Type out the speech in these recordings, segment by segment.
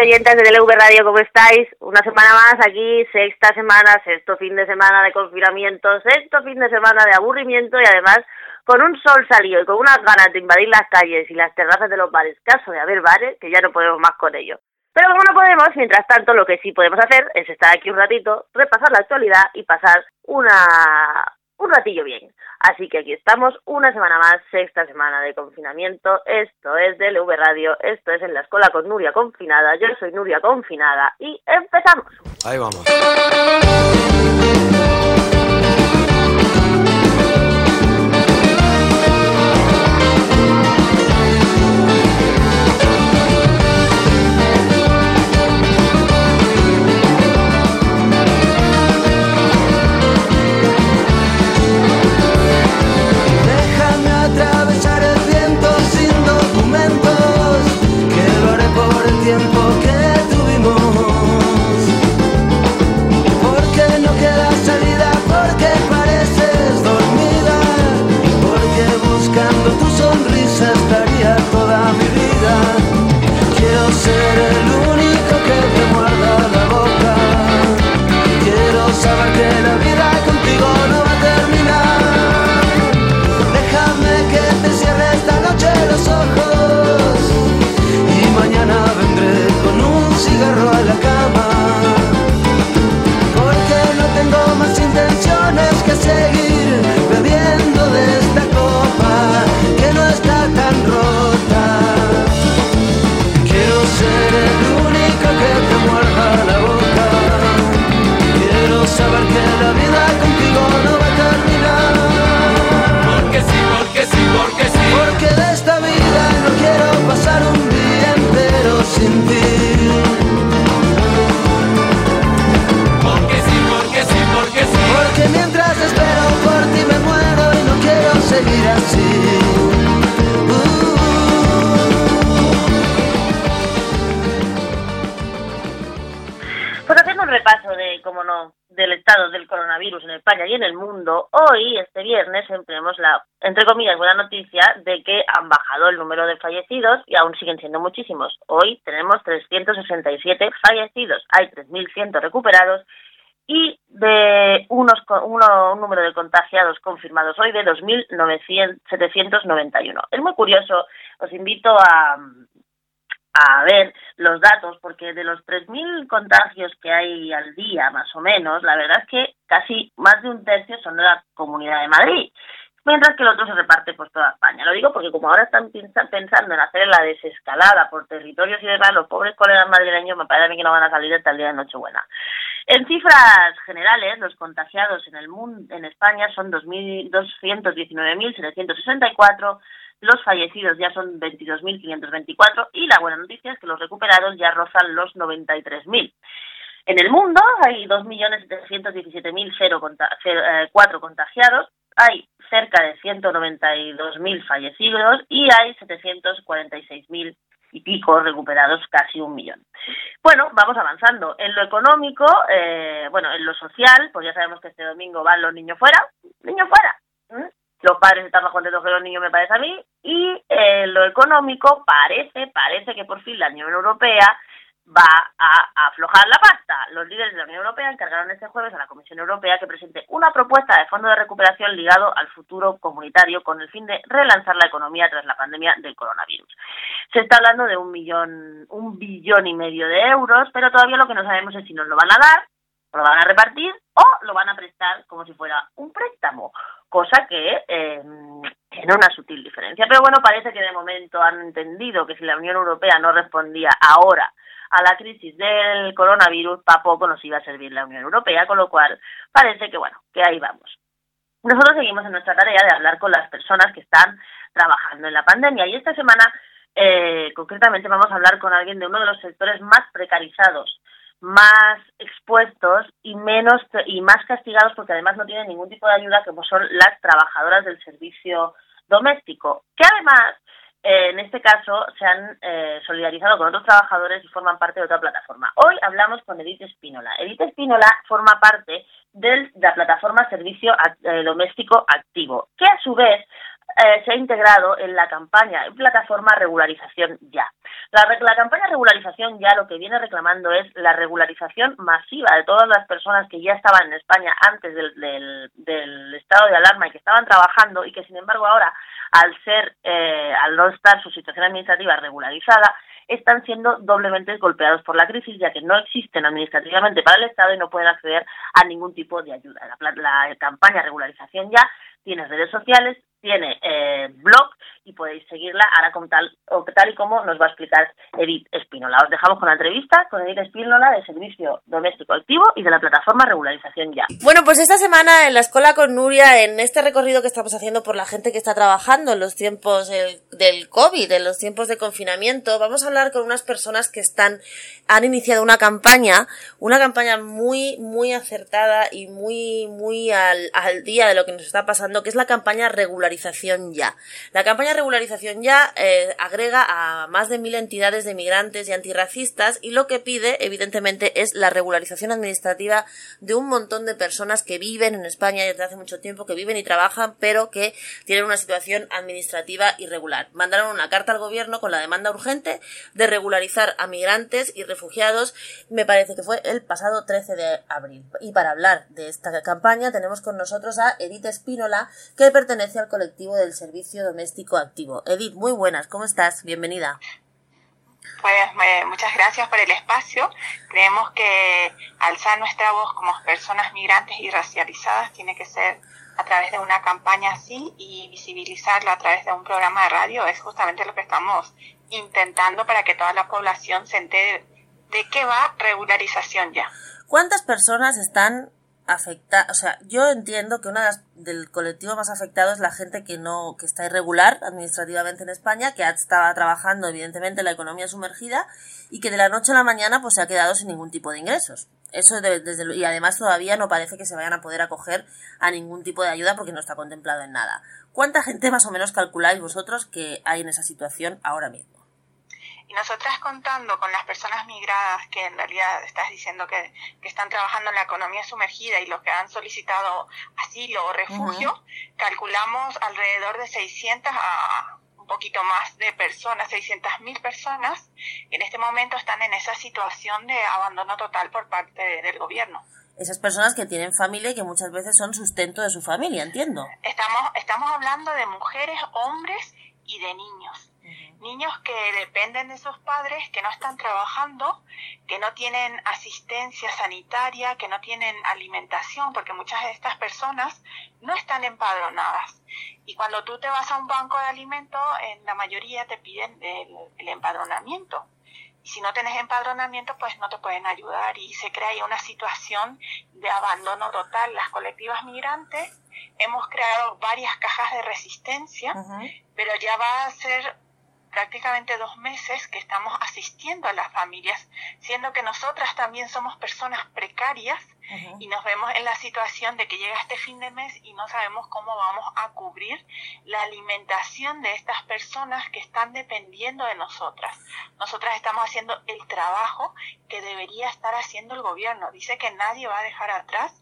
oyentes de DLV Radio, ¿cómo estáis? Una semana más aquí, sexta semana, sexto fin de semana de confinamiento, sexto fin de semana de aburrimiento y además con un sol salido y con unas ganas de invadir las calles y las terrazas de los bares, caso de haber bares, que ya no podemos más con ello. Pero como no podemos, mientras tanto, lo que sí podemos hacer es estar aquí un ratito, repasar la actualidad y pasar una un ratillo bien. Así que aquí estamos, una semana más, sexta semana de confinamiento. Esto es DLV Radio, esto es en la escuela con Nuria Confinada. Yo soy Nuria Confinada y empezamos. Ahí vamos. Y en el mundo, hoy, este viernes, tenemos la, entre comillas, buena noticia de que han bajado el número de fallecidos y aún siguen siendo muchísimos. Hoy tenemos 367 fallecidos, hay 3.100 recuperados y de unos, uno, un número de contagiados confirmados hoy de 2.791. Es muy curioso, os invito a, a ver los datos, porque de los 3.000 contagios que hay al día, más o menos, la verdad es que casi más de un tercio son de la Comunidad de Madrid, mientras que el otro se reparte por toda España. Lo digo porque como ahora están pensando en hacer la desescalada por territorios y demás, los pobres colegas madrileños me parece a mí que no van a salir hasta el día de Nochebuena. En cifras generales, los contagiados en el mundo, en España son 219.764, los fallecidos ya son 22.524 y la buena noticia es que los recuperados ya rozan los 93.000. En el mundo hay 2.717.004 eh, contagiados, hay cerca de 192.000 fallecidos y hay 746.000 y pico recuperados, casi un millón. Bueno, vamos avanzando. En lo económico, eh, bueno, en lo social, pues ya sabemos que este domingo van los niños fuera, niños fuera los padres están más contentos que los niños, me parece a mí, y eh, lo económico parece, parece que por fin la Unión Europea va a, aflojar la pasta. Los líderes de la Unión Europea encargaron este jueves a la Comisión Europea que presente una propuesta de fondo de recuperación ligado al futuro comunitario con el fin de relanzar la economía tras la pandemia del coronavirus. Se está hablando de un millón, un billón y medio de euros, pero todavía lo que no sabemos es si nos lo van a dar, lo van a repartir o lo van a prestar como si fuera un préstamo cosa que eh, tiene una sutil diferencia. Pero bueno, parece que de momento han entendido que si la Unión Europea no respondía ahora a la crisis del coronavirus, tampoco nos iba a servir la Unión Europea, con lo cual parece que bueno, que ahí vamos. Nosotros seguimos en nuestra tarea de hablar con las personas que están trabajando en la pandemia y esta semana eh, concretamente vamos a hablar con alguien de uno de los sectores más precarizados más expuestos y menos y más castigados porque además no tienen ningún tipo de ayuda como son las trabajadoras del servicio doméstico que además eh, en este caso se han eh, solidarizado con otros trabajadores y forman parte de otra plataforma. Hoy hablamos con Edith Espínola. Edith Espínola forma parte de la plataforma Servicio eh, Doméstico Activo, que a su vez eh, se ha integrado en la campaña, en plataforma Regularización Ya. La, la campaña Regularización Ya lo que viene reclamando es la regularización masiva de todas las personas que ya estaban en España antes del, del, estado de alarma y que estaban trabajando y que sin embargo ahora al ser, eh, al no estar su situación administrativa regularizada, están siendo doblemente golpeados por la crisis, ya que no existen administrativamente para el Estado y no pueden acceder a ningún tipo de ayuda. La, la campaña regularización ya tiene redes sociales, tiene eh, blog y podéis seguirla ahora como tal, o tal y como nos va a explicar Edith Espínola. Os dejamos con la entrevista con Edith Espínola de Servicio Doméstico Activo y de la plataforma Regularización Ya. Bueno, pues esta semana en la escuela con Nuria, en este recorrido que estamos haciendo por la gente que está trabajando en los tiempos del, del COVID, en los tiempos de confinamiento, vamos a hablar con unas personas que están, han iniciado una campaña, una campaña muy, muy acertada y muy, muy al, al día de lo que nos está pasando, que es la campaña Regularización Ya. La campaña Regularización Ya eh, agrega a más de mil entidades de migrantes y antirracistas y lo que pide, evidentemente, es la regularización administrativa de un montón de personas que viven en España desde hace mucho tiempo, que viven y trabajan, pero que tienen una situación administrativa irregular. Mandaron una carta al gobierno con la demanda urgente de regularizar a migrantes y refugiados, me parece que fue el pasado 13 de abril. Y para hablar de esta campaña tenemos con nosotros a Edith Espínola, que pertenece al colectivo del Servicio Doméstico Activo. Edith, muy buenas, ¿cómo estás? Bienvenida. Pues muchas gracias por el espacio. Creemos que alzar nuestra voz como personas migrantes y racializadas tiene que ser a través de una campaña así y visibilizarla a través de un programa de radio es justamente lo que estamos intentando para que toda la población se entere de qué va regularización ya. ¿Cuántas personas están afecta, o sea, yo entiendo que una del colectivo más afectado es la gente que no, que está irregular administrativamente en España, que estaba trabajando evidentemente en la economía sumergida y que de la noche a la mañana pues se ha quedado sin ningún tipo de ingresos. Eso desde, y además todavía no parece que se vayan a poder acoger a ningún tipo de ayuda porque no está contemplado en nada. ¿Cuánta gente más o menos calculáis vosotros que hay en esa situación ahora mismo? Y nosotras contando con las personas migradas que en realidad estás diciendo que, están trabajando en la economía sumergida y los que han solicitado asilo o refugio, calculamos alrededor de 600 a un poquito más de personas, 600 mil personas, que en este momento están en esa situación de abandono total por parte del gobierno. Esas personas que tienen familia y que muchas veces son sustento de su familia, entiendo. Estamos, estamos hablando de mujeres, hombres y de niños niños que dependen de sus padres, que no están trabajando, que no tienen asistencia sanitaria, que no tienen alimentación, porque muchas de estas personas no están empadronadas. Y cuando tú te vas a un banco de alimentos, en la mayoría te piden el, empadronamiento. Y si no tienes empadronamiento, pues no te pueden ayudar y se crea ahí una situación de abandono total. Las colectivas migrantes hemos creado varias cajas de resistencia, pero ya va a ser prácticamente dos meses que estamos asistiendo a las familias, siendo que nosotras también somos personas precarias y nos vemos en la situación de que llega este fin de mes y no sabemos cómo vamos a cubrir la alimentación de estas personas que están dependiendo de nosotras. Nosotras estamos haciendo el trabajo que debería estar haciendo el gobierno. Dice que nadie va a dejar atrás,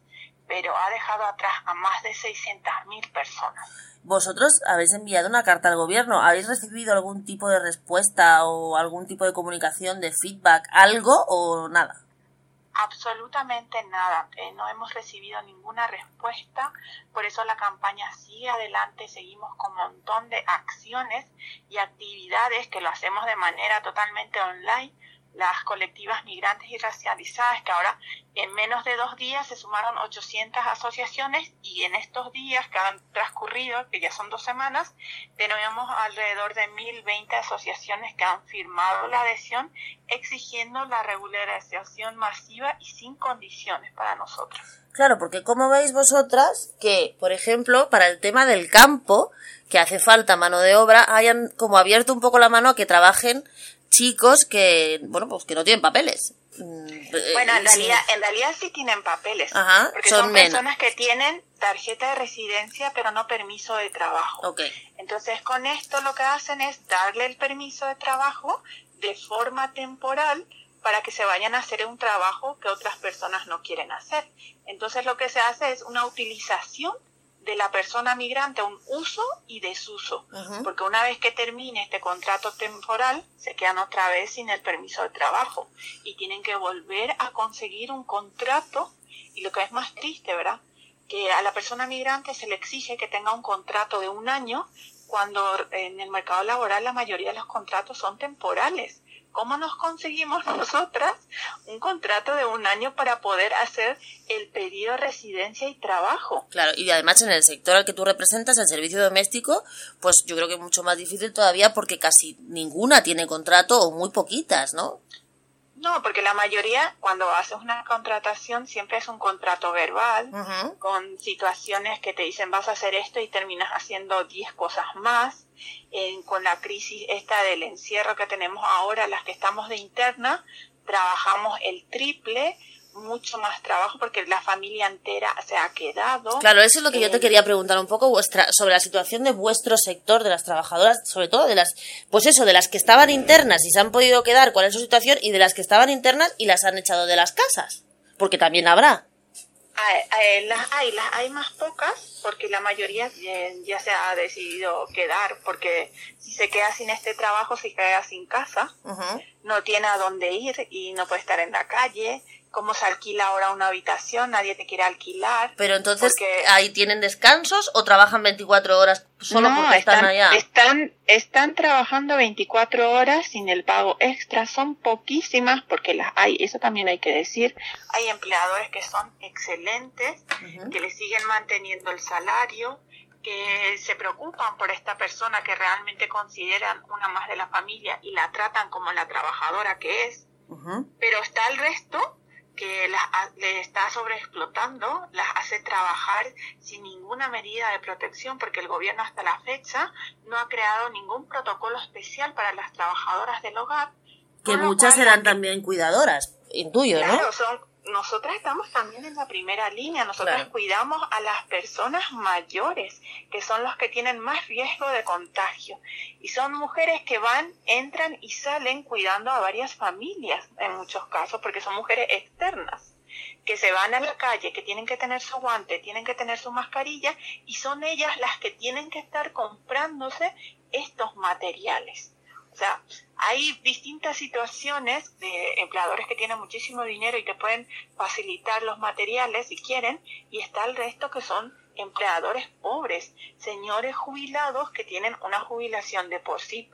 pero ha dejado atrás a más de 600.000 personas. Vosotros habéis enviado una carta al gobierno. ¿Habéis recibido algún tipo de respuesta o algún tipo de comunicación, de feedback, algo o nada? Absolutamente nada. Eh, no hemos recibido ninguna respuesta. Por eso la campaña sigue adelante. Seguimos con un montón de acciones y actividades que lo hacemos de manera totalmente online las colectivas migrantes y racializadas, que ahora en menos de dos días se sumaron 800 asociaciones y en estos días que han transcurrido, que ya son dos semanas, tenemos alrededor de 1.020 asociaciones que han firmado la adhesión exigiendo la regularización masiva y sin condiciones para nosotros. Claro, porque como veis vosotras que, por ejemplo, para el tema del campo, que hace falta mano de obra, hayan como abierto un poco la mano a que trabajen chicos que, bueno, pues que no tienen papeles. Mm, bueno, en realidad, en realidad sí tienen papeles. porque son, personas que tienen tarjeta de residencia pero no permiso de trabajo. Entonces con esto lo que hacen es darle el permiso de trabajo de forma temporal para que se vayan a hacer un trabajo que otras personas no quieren hacer. Entonces lo que se hace es una utilización de la persona migrante un uso y desuso, porque una vez que termine este contrato temporal, se quedan otra vez sin el permiso de trabajo y tienen que volver a conseguir un contrato y lo que es más triste, ¿verdad? Que a la persona migrante se le exige que tenga un contrato de un año cuando en el mercado laboral la mayoría de los contratos son temporales. ¿Cómo nos conseguimos nosotras un contrato de un año para poder hacer el pedido de residencia y trabajo? Claro, y además en el sector al que tú representas, el servicio doméstico, pues yo creo que es mucho más difícil todavía porque casi ninguna tiene contrato o muy poquitas, ¿no? No, porque la mayoría, cuando haces una contratación, siempre es un contrato verbal, con situaciones que te dicen vas a hacer esto y terminas haciendo 10 cosas más. con la crisis esta del encierro que tenemos ahora, las que estamos de interna, trabajamos el triple mucho más trabajo porque la familia entera se ha quedado. Claro, eso es lo que yo te quería preguntar un poco vuestra, sobre la situación de vuestro sector, de las trabajadoras, sobre todo de las, pues eso, de las que estaban internas y se han podido quedar, cuál es su situación, y de las que estaban internas y las han echado de las casas, porque también habrá. Hay, las hay, las hay más pocas porque la mayoría ya, se ha decidido quedar porque si se queda sin este trabajo se queda sin casa, no tiene a dónde ir y no puede estar en la calle, cómo se alquila ahora una habitación, nadie te quiere alquilar. Pero entonces, ¿ahí tienen descansos o trabajan 24 horas solo porque están, allá? Están, están trabajando 24 horas sin el pago extra, son poquísimas porque las hay, eso también hay que decir. Hay empleadores que son excelentes, que le siguen manteniendo el salario, que se preocupan por esta persona que realmente consideran una más de la familia y la tratan como la trabajadora que es. Pero está el resto que las, le está sobreexplotando, las hace trabajar sin ninguna medida de protección, porque el gobierno hasta la fecha no ha creado ningún protocolo especial para las trabajadoras del hogar. Que muchas serán también cuidadoras, intuyo, claro, Son, nosotras estamos también en la primera línea, nosotras cuidamos a las personas mayores, que son los que tienen más riesgo de contagio. Y son mujeres que van, entran y salen cuidando a varias familias, en muchos casos, porque son mujeres externas que se van a la calle, que tienen que tener su guante, tienen que tener su mascarilla y son ellas las que tienen que estar comprándose estos materiales. O sea, hay distintas situaciones de empleadores que tienen muchísimo dinero y que pueden facilitar los materiales si quieren, y está el resto que son empleadores pobres, señores jubilados que tienen una jubilación de por sí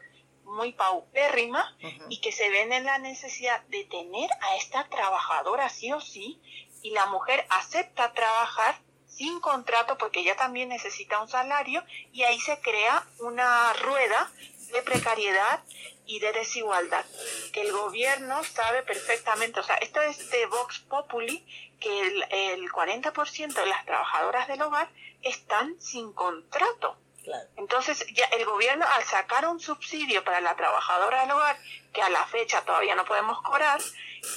muy paupérrima y que se ven en la necesidad de tener a esta trabajadora sí o sí, y la mujer acepta trabajar sin contrato porque ella también necesita un salario y ahí se crea una rueda de precariedad y de desigualdad, que el gobierno sabe perfectamente, o sea, esto es de Vox Populi, que el, el 40% de las trabajadoras del hogar están sin contrato. Entonces, ya el gobierno al sacar un subsidio para la trabajadora del hogar, que a la fecha todavía no podemos cobrar,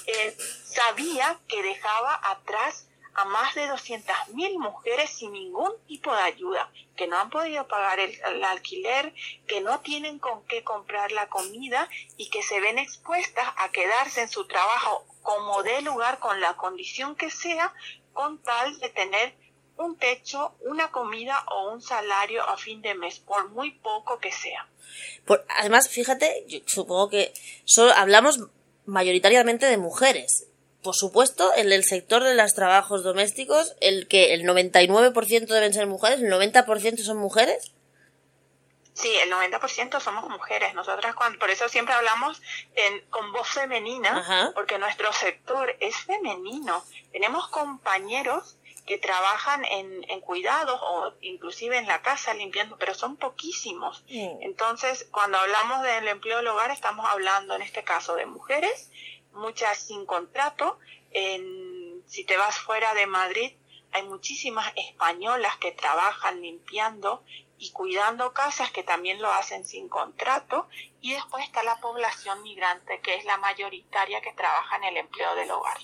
eh, sabía que dejaba atrás a más de 200.000 mujeres sin ningún tipo de ayuda, que no han podido pagar el, alquiler, que no tienen con qué comprar la comida y que se ven expuestas a quedarse en su trabajo como de lugar con la condición que sea, con tal de tener un techo, una comida o un salario a fin de mes, por muy poco que sea. Por, además, fíjate, yo supongo que solo hablamos mayoritariamente de mujeres por supuesto, en el sector de los trabajos domésticos, el que el 99% deben ser mujeres, el 90% son mujeres. Sí, el 90% somos mujeres. Nosotras, cuando, por eso siempre hablamos en, con voz femenina, porque nuestro sector es femenino. Tenemos compañeros que trabajan en, en, cuidados o inclusive en la casa limpiando, pero son poquísimos. Entonces, cuando hablamos del empleo del hogar, estamos hablando en este caso de mujeres muchas sin contrato. En, si te vas fuera de Madrid, hay muchísimas españolas que trabajan limpiando y cuidando casas que también lo hacen sin contrato y después está la población migrante que es la mayoritaria que trabaja en el empleo del hogar.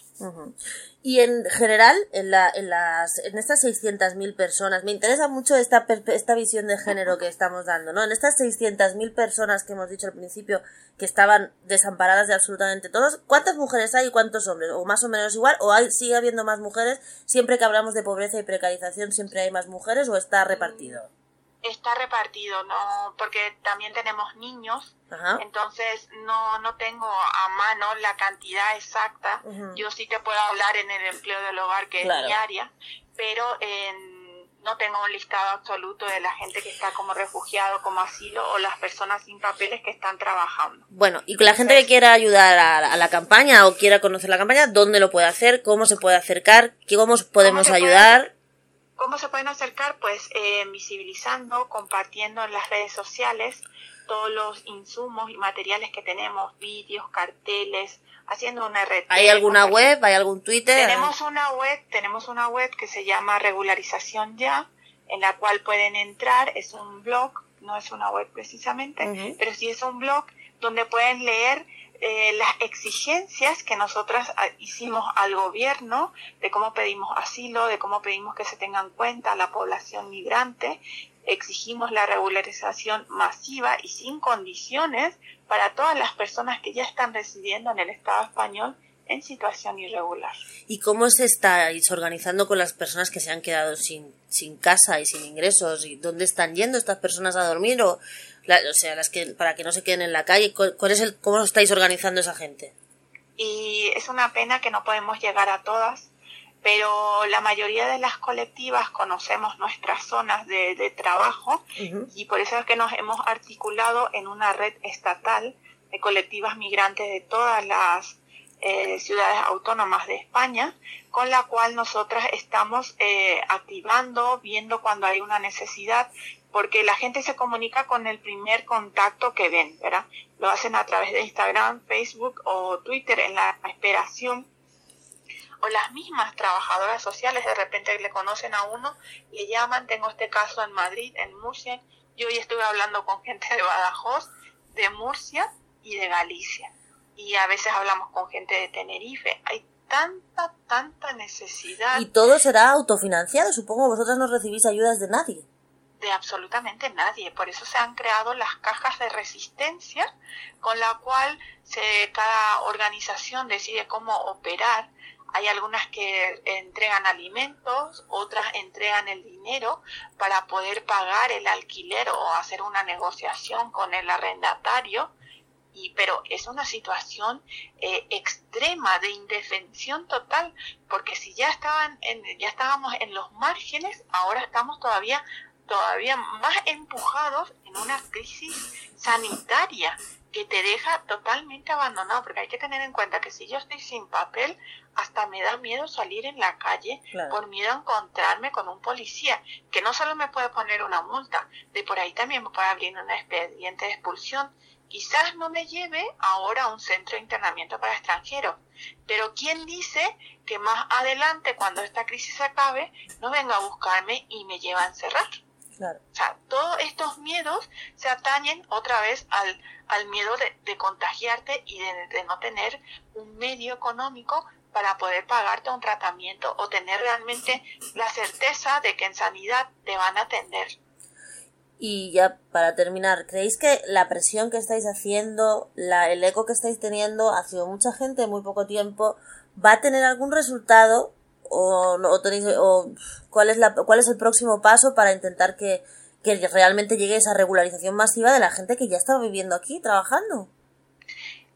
Y en general, en, la, en, las, en estas 600.000 personas, me interesa mucho esta, esta visión de género que estamos dando, ¿no? En estas 600.000 personas que hemos dicho al principio que estaban desamparadas de absolutamente todos, ¿cuántas mujeres hay y cuántos hombres? ¿O más o menos igual? ¿O hay, sigue habiendo más mujeres? Siempre que hablamos de pobreza y precarización, ¿siempre hay más mujeres o está repartido? Está repartido, no, porque también tenemos niños, entonces no, no tengo a mano la cantidad exacta. Yo sí te puedo hablar en el empleo del hogar, que es mi área, pero no tengo un listado absoluto de la gente que está como refugiado, como asilo o las personas sin papeles que están trabajando. Bueno, y con la gente que quiera ayudar a, la campaña o quiera conocer la campaña, ¿dónde lo puede hacer? ¿Cómo se puede acercar? ¿Cómo podemos ayudar? ¿Cómo se pueden acercar? Pues eh, visibilizando, compartiendo en las redes sociales todos los insumos y materiales que tenemos, vídeos, carteles, haciendo una red. ¿Hay alguna web? ¿Hay algún Twitter? Tenemos una web, tenemos una web que se llama Regularización Ya, en la cual pueden entrar, es un blog, no es una web precisamente, pero sí es un blog donde pueden leer eh, las exigencias que nosotras ah, hicimos al gobierno de cómo pedimos asilo, de cómo pedimos que se tengan en cuenta la población migrante, exigimos la regularización masiva y sin condiciones para todas las personas que ya están residiendo en el Estado español en situación irregular. ¿Y cómo se estáis organizando con las personas que se han quedado sin, sin casa y sin ingresos? ¿Y dónde están yendo estas personas a dormir? ¿O, o sea, las que, para que no se queden en la calle? ¿Cuál es el, ¿Cómo estáis organizando esa gente? Y es una pena que no podemos llegar a todas, pero la mayoría de las colectivas conocemos nuestras zonas de, de trabajo y por eso es que nos hemos articulado en una red estatal de colectivas migrantes de todas las eh, ciudades autónomas de España, con la cual nosotras estamos eh, activando, viendo cuando hay una necesidad, porque la gente se comunica con el primer contacto que ven, ¿verdad? Lo hacen a través de Instagram, Facebook o Twitter en la esperación o las mismas trabajadoras sociales de repente le conocen a uno, le llaman, tengo este caso en Madrid, en Murcia, yo hoy estuve hablando con gente de Badajoz, de Murcia y de Galicia y a veces hablamos con gente de Tenerife. Hay tanta, tanta necesidad. Y todo será autofinanciado, supongo vosotras no recibís ayudas de nadie. De absolutamente nadie. Por eso se han creado las cajas de resistencia, con la cual se, cada organización decide cómo operar. Hay algunas que entregan alimentos, otras entregan el dinero para poder pagar el alquiler o hacer una negociación con el arrendatario y, pero es una situación eh, extrema de indefensión total, porque si ya estaban en, ya estábamos en los márgenes, ahora estamos todavía todavía más empujados en una crisis sanitaria que te deja totalmente abandonado, porque hay que tener en cuenta que si yo estoy sin papel, hasta me da miedo salir en la calle por miedo a encontrarme con un policía, que no solo me puede poner una multa, de por ahí también me puede abrir un expediente de expulsión quizás no me lleve ahora a un centro de internamiento para extranjeros, pero ¿quién dice que más adelante, cuando esta crisis acabe, no venga a buscarme y me lleva a encerrar? O sea, todos estos miedos se atañen otra vez al, al miedo de, contagiarte y de, de no tener un medio económico para poder pagarte un tratamiento o tener realmente la certeza de que en sanidad te van a atender. Y ya para terminar, ¿creéis que la presión que estáis haciendo, la, el eco que estáis teniendo hacia mucha gente en muy poco tiempo, va a tener algún resultado? ¿O, no, tenéis, o cuál, es la, cuál es el próximo paso para intentar que, que realmente llegue esa regularización masiva de la gente que ya está viviendo aquí, trabajando?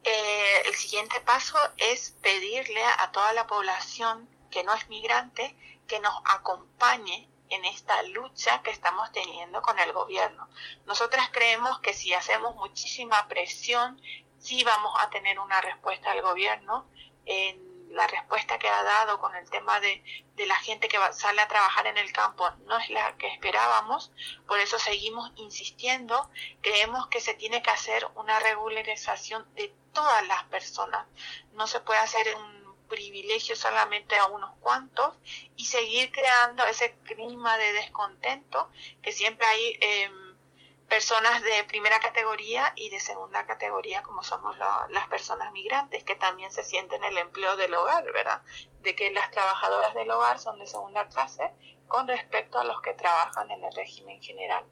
Eh, el siguiente paso es pedirle a toda la población que no es migrante que nos acompañe en esta lucha que estamos teniendo con el gobierno. Nosotras creemos que si hacemos muchísima presión, sí vamos a tener una respuesta del gobierno. En la respuesta que ha dado con el tema de, de la gente que sale a trabajar en el campo no es la que esperábamos, por eso seguimos insistiendo. Creemos que se tiene que hacer una regularización de todas las personas. No se puede hacer un privilegio solamente a unos cuantos y seguir creando ese clima de descontento que siempre hay em, personas de primera categoría y de segunda categoría como somos las personas migrantes que también se sienten el empleo del hogar, ¿verdad? De que las trabajadoras del hogar son de segunda clase con respecto a los que trabajan en el régimen general.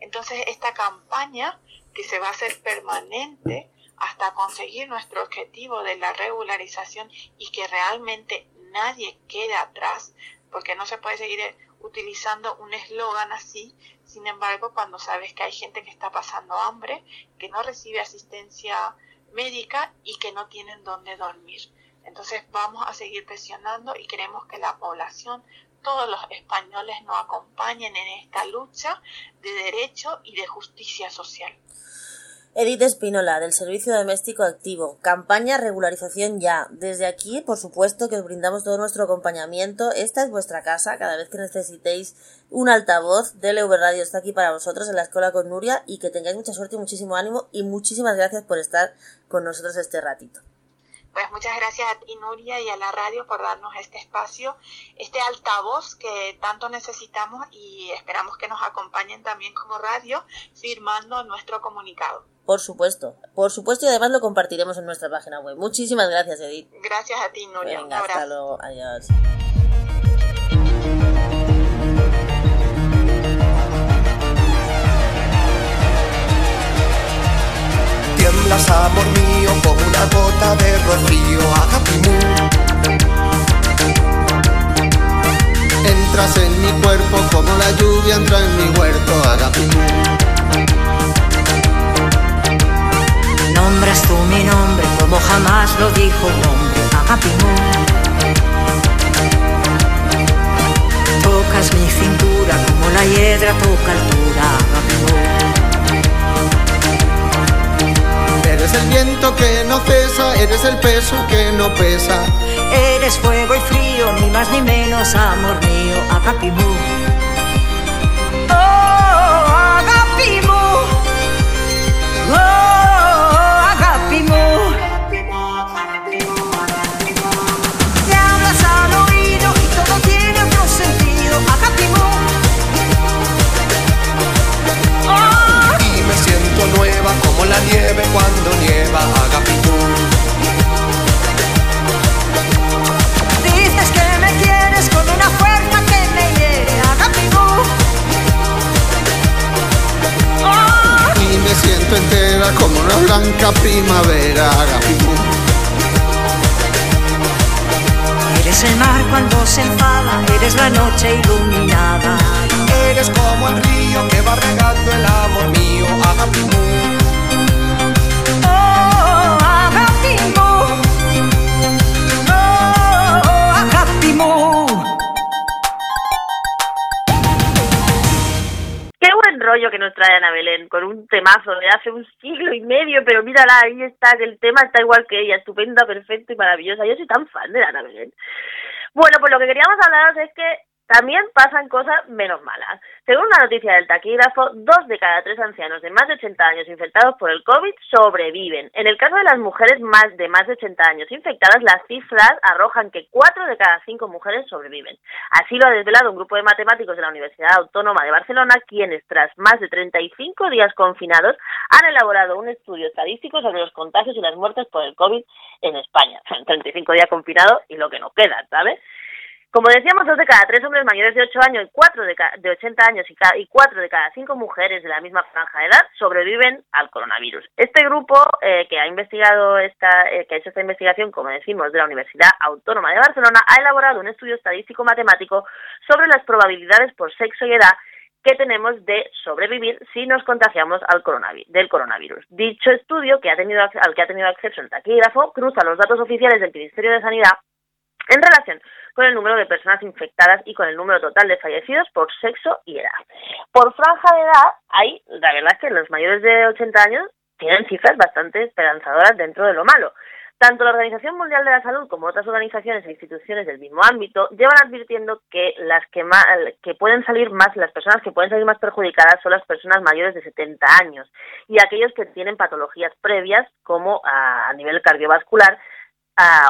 Entonces, esta campaña que se va a hacer permanente hasta conseguir nuestro objetivo de la regularización y que realmente nadie quede atrás, porque no se puede seguir utilizando un eslogan así, sin embargo, cuando sabes que hay gente que está pasando hambre, que no recibe asistencia médica y que no tienen dónde dormir. Entonces vamos a seguir presionando y queremos que la población, todos los españoles nos acompañen en esta lucha de derecho y de justicia social. Edith Espínola, del Servicio Doméstico Activo. Campaña Regularización Ya. Desde aquí, por supuesto, que os brindamos todo nuestro acompañamiento. Esta es vuestra casa. Cada vez que necesitéis un altavoz, DLV Radio está aquí para vosotros en la Escuela con Nuria y que tengáis mucha suerte y muchísimo ánimo y muchísimas gracias por estar con nosotros este ratito. Pues muchas gracias a ti, Nuria, y a la radio por darnos este espacio, este altavoz que tanto necesitamos y esperamos que nos acompañen también como radio firmando nuestro comunicado. Por supuesto, por supuesto, y además lo compartiremos en nuestra página web. Muchísimas gracias, Edith. Gracias a ti, Nuria. Venga, hasta luego. Adiós. tiemblas, amor mío, como una gota de rocío, agapimú. Entras en mi cuerpo como la lluvia entra en mi huerto, agapimú. Nombras tú mi nombre como jamás lo dijo un hombre, agapimú. Tocas mi cintura como la hiedra toca altura, agapimú. Eres el viento que no cesa, eres el peso que no pesa. Eres fuego y frío, ni más ni menos, amor mío, Agapimú. Oh, Agapimú. Oh, como la nieve cuando nieva, Agapimú. Dices que me quieres con una fuerza que me hiere, Agapimú. Oh. Y me siento entera como una blanca primavera, Agapimú. Eres el mar cuando se enfada, eres la noche iluminada. Eres como el río que va regando el amor mío, Agapimú. Oh, rollo que nos trae Ana Belén, con un temazo de hace un siglo y medio, pero mírala, ahí está, que el tema está igual que ella, estupenda, perfecta y maravillosa. Yo soy tan fan de Ana Belén. Bueno, pues lo que queríamos hablaros es que también pasan cosas menos malas. Según una noticia del taquígrafo, dos de cada tres ancianos de más de 80 años infectados por el COVID sobreviven. En el caso de las mujeres más de más de 80 años infectadas, las cifras arrojan que cuatro de cada cinco mujeres sobreviven. Así lo ha desvelado un grupo de matemáticos de la Universidad Autónoma de Barcelona, quienes tras más de 35 días confinados han elaborado un estudio estadístico sobre los contagios y las muertes por el COVID en España. 35 días confinados y lo que nos queda, ¿sabes? Como decíamos, dos de cada tres hombres mayores de 8 años y cuatro de, de 80 años y, y cuatro de cada cinco mujeres de la misma franja de edad sobreviven al coronavirus. Este grupo eh, que ha investigado esta, eh, que ha hecho esta investigación, como decimos, de la Universidad Autónoma de Barcelona, ha elaborado un estudio estadístico matemático sobre las probabilidades por sexo y edad que tenemos de sobrevivir si nos contagiamos al coronavirus, del coronavirus. Dicho estudio, que ha tenido, al que ha tenido acceso el taquígrafo, cruza los datos oficiales del Ministerio de Sanidad en relación con el número de personas infectadas y con el número total de fallecidos por sexo y edad. Por franja de edad, hay, la verdad es que los mayores de 80 años tienen cifras bastante esperanzadoras dentro de lo malo. Tanto la Organización Mundial de la Salud como otras organizaciones e instituciones del mismo ámbito llevan advirtiendo que las que, más, que pueden salir más, las personas que pueden salir más perjudicadas son las personas mayores de 70 años y aquellos que tienen patologías previas como a, nivel cardiovascular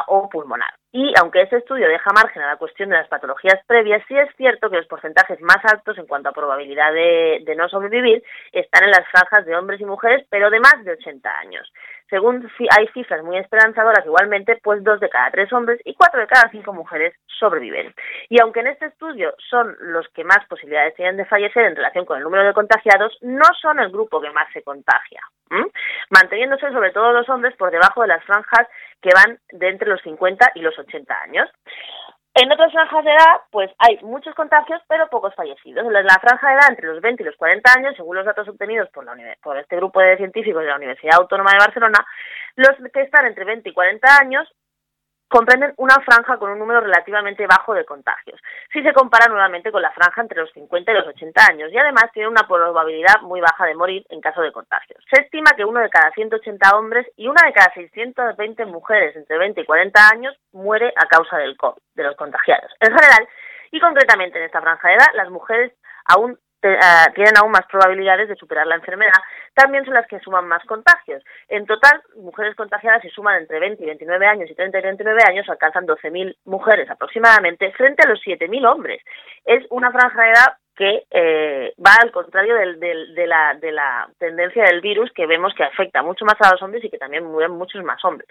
o pulmonar. Y aunque este estudio deja margen a la cuestión de las patologías previas, sí es cierto que los porcentajes más altos en cuanto a probabilidad de, de no sobrevivir están en las franjas de hombres y mujeres, pero de más de 80 años. Según hay cifras muy esperanzadoras, igualmente, pues dos de cada tres hombres y cuatro de cada cinco mujeres sobreviven. Y aunque en este estudio son los que más posibilidades tienen de fallecer en relación con el número de contagiados, no son el grupo que más se contagia, manteniéndose sobre todo los hombres por debajo de las franjas que van de entre los 50 y los 80 años. En otras franjas de edad, pues hay muchos contagios, pero pocos fallecidos. En la franja de edad entre los 20 y los 40 años, según los datos obtenidos por, la, por este grupo de científicos de la Universidad Autónoma de Barcelona, los que están entre 20 y 40 años comprenden una franja con un número relativamente bajo de contagios, si se compara nuevamente con la franja entre los 50 y los 80 años, y además tiene una probabilidad muy baja de morir en caso de contagios. Se estima que uno de cada 180 hombres y una de cada 620 mujeres entre 20 y 40 años muere a causa del COVID, de los contagiados. En general, y concretamente en esta franja de edad, las mujeres aún eh, tienen aún más probabilidades de superar la enfermedad, también son las que suman más contagios. En total, mujeres contagiadas se suman entre 20 y 29 años y 30 y 29 años, alcanzan 12.000 mujeres aproximadamente, frente a los 7.000 hombres. Es una franja de edad que eh, va al contrario del, de, la, de la tendencia del virus que vemos que afecta mucho más a los hombres y que también mueren muchos más hombres.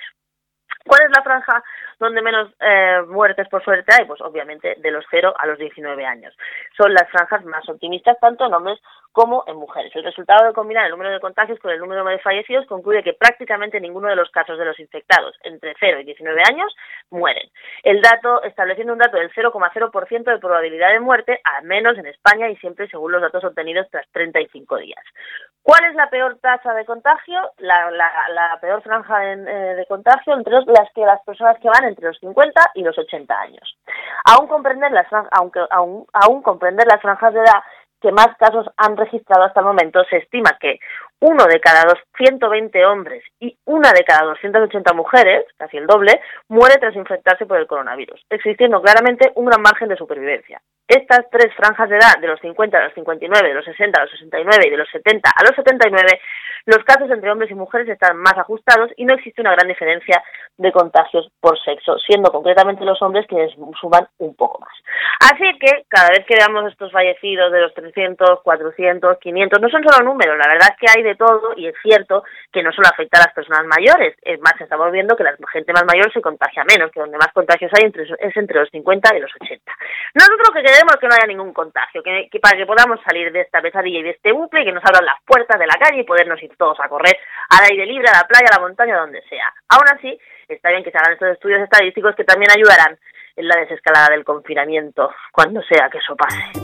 ¿Cuál es la franja donde menos eh, muertes por suerte hay? Pues obviamente de los 0 a los 19 años. Son las franjas más optimistas tanto en hombres como en mujeres. El resultado de combinar el número de contagios con el número de fallecidos concluye que prácticamente ninguno de los casos de los infectados entre 0 y 19 años mueren. El dato, estableciendo un dato del 0,0% de probabilidad de muerte, al menos en España y siempre según los datos obtenidos tras 35 días. ¿Cuál es la peor tasa de contagio? La, la, peor franja eh, de contagio entre las que las personas que van entre los 50 y los 80 años. Aún comprender las, aunque, aún, aún comprender las franjas de edad que más casos han registrado hasta el momento, se estima que uno de cada 220 hombres y una de cada 280 mujeres, casi el doble, muere tras infectarse por el coronavirus, existiendo claramente un gran margen de supervivencia. Estas tres franjas de edad, de los 50 a los 59, de los 60 a los 69 y de los 70 a los 79, los casos entre hombres y mujeres están más ajustados y no existe una gran diferencia de contagios por sexo, siendo concretamente los hombres quienes suman un poco más. Así que cada vez que veamos estos fallecidos de los 300, 400, 500, no son solo números, la verdad es que hay de todo y es cierto que no solo afecta a las personas mayores, es más, estamos viendo que la gente más mayor se contagia menos, que donde más contagios hay es entre los 50 y los 80. Nosotros lo que queremos es que no haya ningún contagio, que, para que podamos salir de esta pesadilla y de este bucle que nos abran las puertas de la calle y podernos ir todos a correr al aire libre, a la playa, a la montaña, donde sea. Aún así, está bien que se hagan estos estudios estadísticos que también ayudarán en la desescalada del confinamiento, cuando sea que eso pase.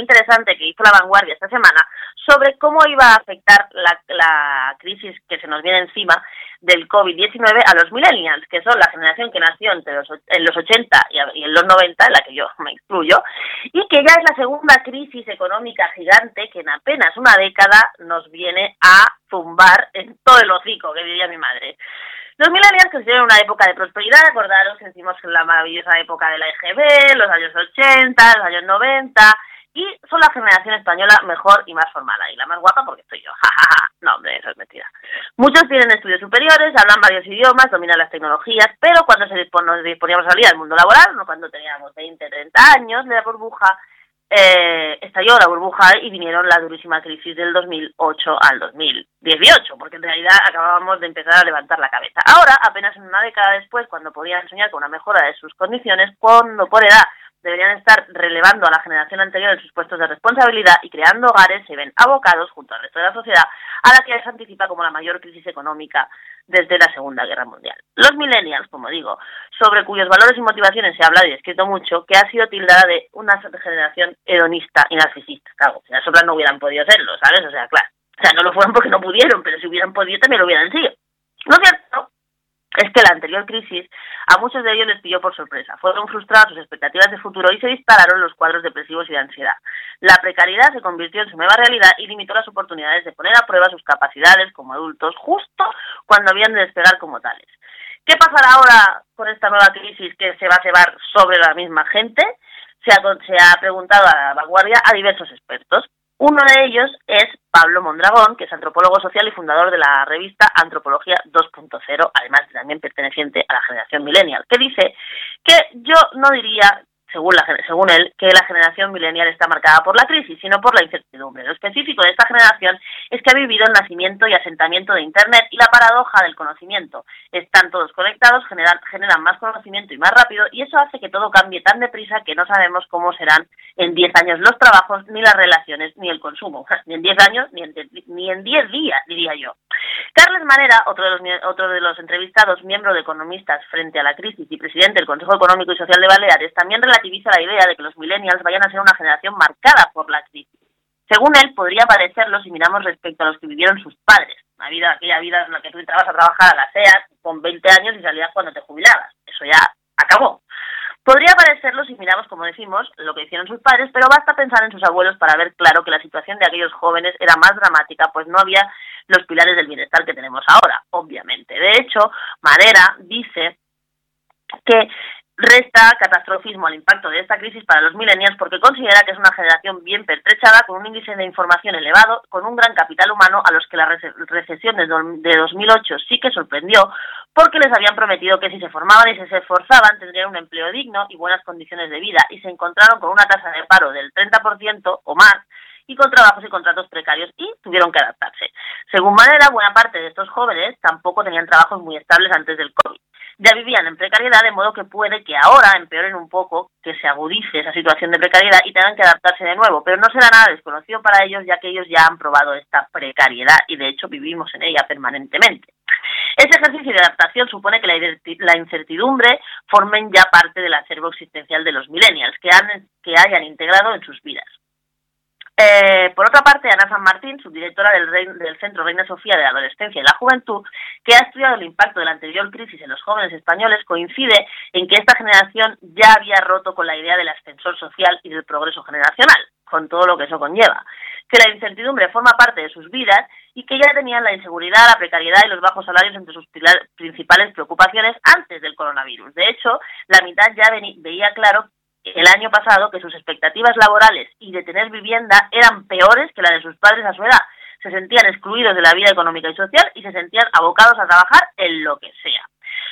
Interesante que hizo La Vanguardia esta semana sobre cómo iba a afectar la, la crisis que se nos viene encima del COVID-19 a los millennials, que son la generación que nació entre los, en los 80 y en los 90, en la que yo me incluyo, y que ya es la segunda crisis económica gigante que en apenas una década nos viene a zumbar en todo el hocico, que diría mi madre. Los millennials consideran una época de prosperidad, acordaros que decimos la maravillosa época de la EGB, los años 80, los años 90, y son la generación española mejor y más formada y la más guapa porque estoy yo. no, hombre, eso es mentira. Muchos tienen estudios superiores, hablan varios idiomas, dominan las tecnologías, pero cuando se nos disponíamos a salir al mundo laboral, no cuando teníamos 20, 30 años de la burbuja, eh, estalló la burbuja y vinieron la durísima crisis del 2008 al 2018, porque en realidad acabábamos de empezar a levantar la cabeza. Ahora, apenas una década después, cuando podían soñar con una mejora de sus condiciones, cuando por edad deberían estar relevando a la generación anterior en sus puestos de responsabilidad y creando hogares se ven abocados, junto al resto de la sociedad, a la que se anticipa como la mayor crisis económica desde la Segunda Guerra Mundial. Los millennials, como digo, sobre cuyos valores y motivaciones se ha hablado y escrito mucho, que ha sido tildada de una generación hedonista y narcisista. Claro, si las otras no hubieran podido serlo, ¿sabes? O sea, claro. O sea, no lo fueron porque no pudieron, pero si hubieran podido también lo hubieran sido. ¿No es cierto? Es que la anterior crisis a muchos de ellos les pilló por sorpresa. Fueron frustradas sus expectativas de futuro y se dispararon los cuadros depresivos y de ansiedad. La precariedad se convirtió en su nueva realidad y limitó las oportunidades de poner a prueba sus capacidades como adultos justo cuando habían de despegar como tales. ¿Qué pasará ahora con esta nueva crisis que se va a cebar sobre la misma gente? Se ha, se ha preguntado a la vanguardia a diversos expertos. Uno de ellos es Pablo Mondragón, que es antropólogo social y fundador de la revista Antropología 2.0, además también perteneciente a la generación millennial, que dice que yo no diría según, la, según él, que la generación millennial está marcada por la crisis, sino por la incertidumbre. Lo específico de esta generación es que ha vivido el nacimiento y asentamiento de Internet y la paradoja del conocimiento. Están todos conectados, generan, generan más conocimiento y más rápido, y eso hace que todo cambie tan deprisa que no sabemos cómo serán en 10 años los trabajos, ni las relaciones, ni el consumo. Ni en 10 años, ni en, ni en 10 días, diría yo. Carles Manera, otro de, los, otro de los entrevistados, miembro de Economistas frente a la crisis y presidente del Consejo Económico y Social de Baleares, también relativiza la idea de que los millennials vayan a ser una generación marcada por la crisis. Según él, podría parecerlo si miramos respecto a los que vivieron sus padres, una vida, aquella vida en la que tú entrabas a trabajar a la SEAT con 20 años y salías cuando te jubilabas. Eso ya acabó. Podría parecerlo si miramos, como decimos, lo que hicieron sus padres, pero basta pensar en sus abuelos para ver claro que la situación de aquellos jóvenes era más dramática, pues no había los pilares del bienestar que tenemos ahora, obviamente. De hecho, Madera dice que resta catastrofismo al impacto de esta crisis para los millennials porque considera que es una generación bien pertrechada, con un índice de información elevado, con un gran capital humano a los que la recesión de 2008 sí que sorprendió, porque les habían prometido que si se formaban y se esforzaban tendrían un empleo digno y buenas condiciones de vida, y se encontraron con una tasa de paro del 30% o más, y con trabajos y contratos precarios y tuvieron que adaptarse. Según Manera, buena parte de estos jóvenes tampoco tenían trabajos muy estables antes del COVID. Ya vivían en precariedad, de modo que puede que ahora empeoren un poco, que se agudice esa situación de precariedad y tengan que adaptarse de nuevo, pero no será nada desconocido para ellos ya que ellos ya han probado esta precariedad y de hecho vivimos en ella permanentemente. Ese ejercicio de adaptación supone que la incertidumbre formen ya parte del acervo existencial de los millennials, que, han, que hayan integrado en sus vidas. Eh, por otra parte, Ana San Martín, subdirectora del, del Centro Reina Sofía de la Adolescencia y la Juventud, que ha estudiado el impacto de la anterior crisis en los jóvenes españoles, coincide en que esta generación ya había roto con la idea del ascensor social y del progreso generacional, con todo lo que eso conlleva, que la incertidumbre forma parte de sus vidas y que ya tenían la inseguridad, la precariedad y los bajos salarios entre sus principales preocupaciones antes del coronavirus. De hecho, la mitad ya veía claro el año pasado que sus expectativas laborales y de tener vivienda eran peores que la de sus padres a su edad. Se sentían excluidos de la vida económica y social y se sentían abocados a trabajar en lo que sea.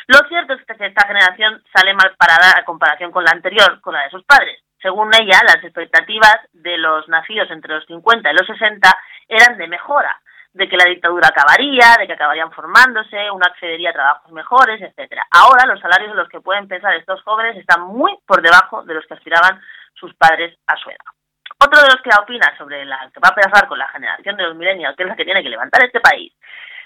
Lo cierto es que esta generación sale mal parada a comparación con la anterior, con la de sus padres. Según ella, las expectativas de los nacidos entre los 50 y los 60 eran de mejora, de que la dictadura acabaría, de que acabarían formándose, uno accedería a trabajos mejores, etcétera. Ahora los salarios en los que pueden pensar estos jóvenes están muy por debajo de los que aspiraban sus padres a su edad. Otro de los que opina sobre la que va a pasar con la generación de los millennials, que es la que tiene que levantar este país,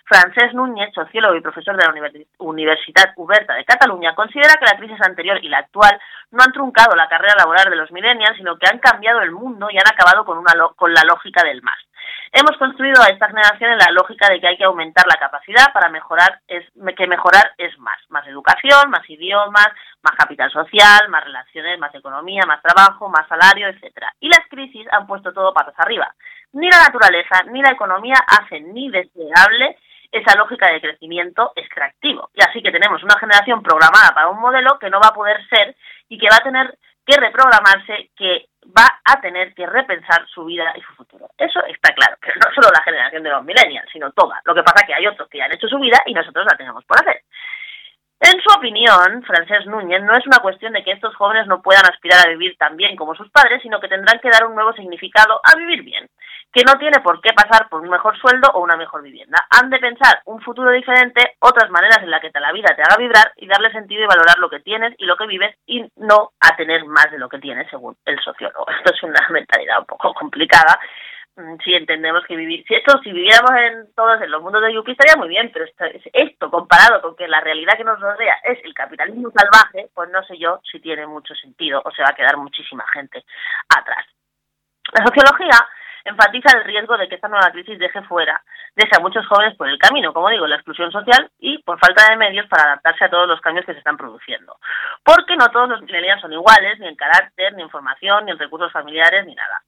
Francesc Núñez, sociólogo y profesor de la Universidad Uberta de Cataluña, considera que la crisis anterior y la actual no han truncado la carrera laboral de los millennials, sino que han cambiado el mundo y han acabado con, una con la lógica del más. Hemos construido a esta generación en la lógica de que hay que aumentar la capacidad para mejorar, es, que mejorar es más. Más educación, más idiomas, más capital social, más relaciones, más economía, más trabajo, más salario, etcétera. Y las crisis han puesto todo patas arriba. Ni la naturaleza ni la economía hacen ni deseable esa lógica de crecimiento extractivo. Y así que tenemos una generación programada para un modelo que no va a poder ser y que va a tener que reprogramarse, que va a tener que repensar su vida y su futuro. Eso está claro, pero no solo la generación de los millennials, sino toda. Lo que pasa es que hay otros que ya han hecho su vida y nosotros la tenemos por hacer. En su opinión, Francés Núñez, no es una cuestión de que estos jóvenes no puedan aspirar a vivir tan bien como sus padres, sino que tendrán que dar un nuevo significado a vivir bien, que no tiene por qué pasar por un mejor sueldo o una mejor vivienda. Han de pensar un futuro diferente, otras maneras en las que la vida te haga vibrar y darle sentido y valorar lo que tienes y lo que vives y no a tener más de lo que tienes, según el sociólogo. Esto es una mentalidad un poco complicada, Mm, si entendemos que vivir, si esto, si viviéramos en todos en los mundos de Yupi estaría muy bien, pero esto, esto comparado con que la realidad que nos rodea es el capitalismo salvaje, pues no sé yo si tiene mucho sentido o se va a quedar muchísima gente atrás. La sociología enfatiza el riesgo de que esta nueva crisis deje fuera, deje a muchos jóvenes por el camino, como digo, la exclusión social y por falta de medios para adaptarse a todos los cambios que se están produciendo. Porque no todos los millennials son iguales, ni en carácter, ni en formación, ni en recursos familiares, ni nada.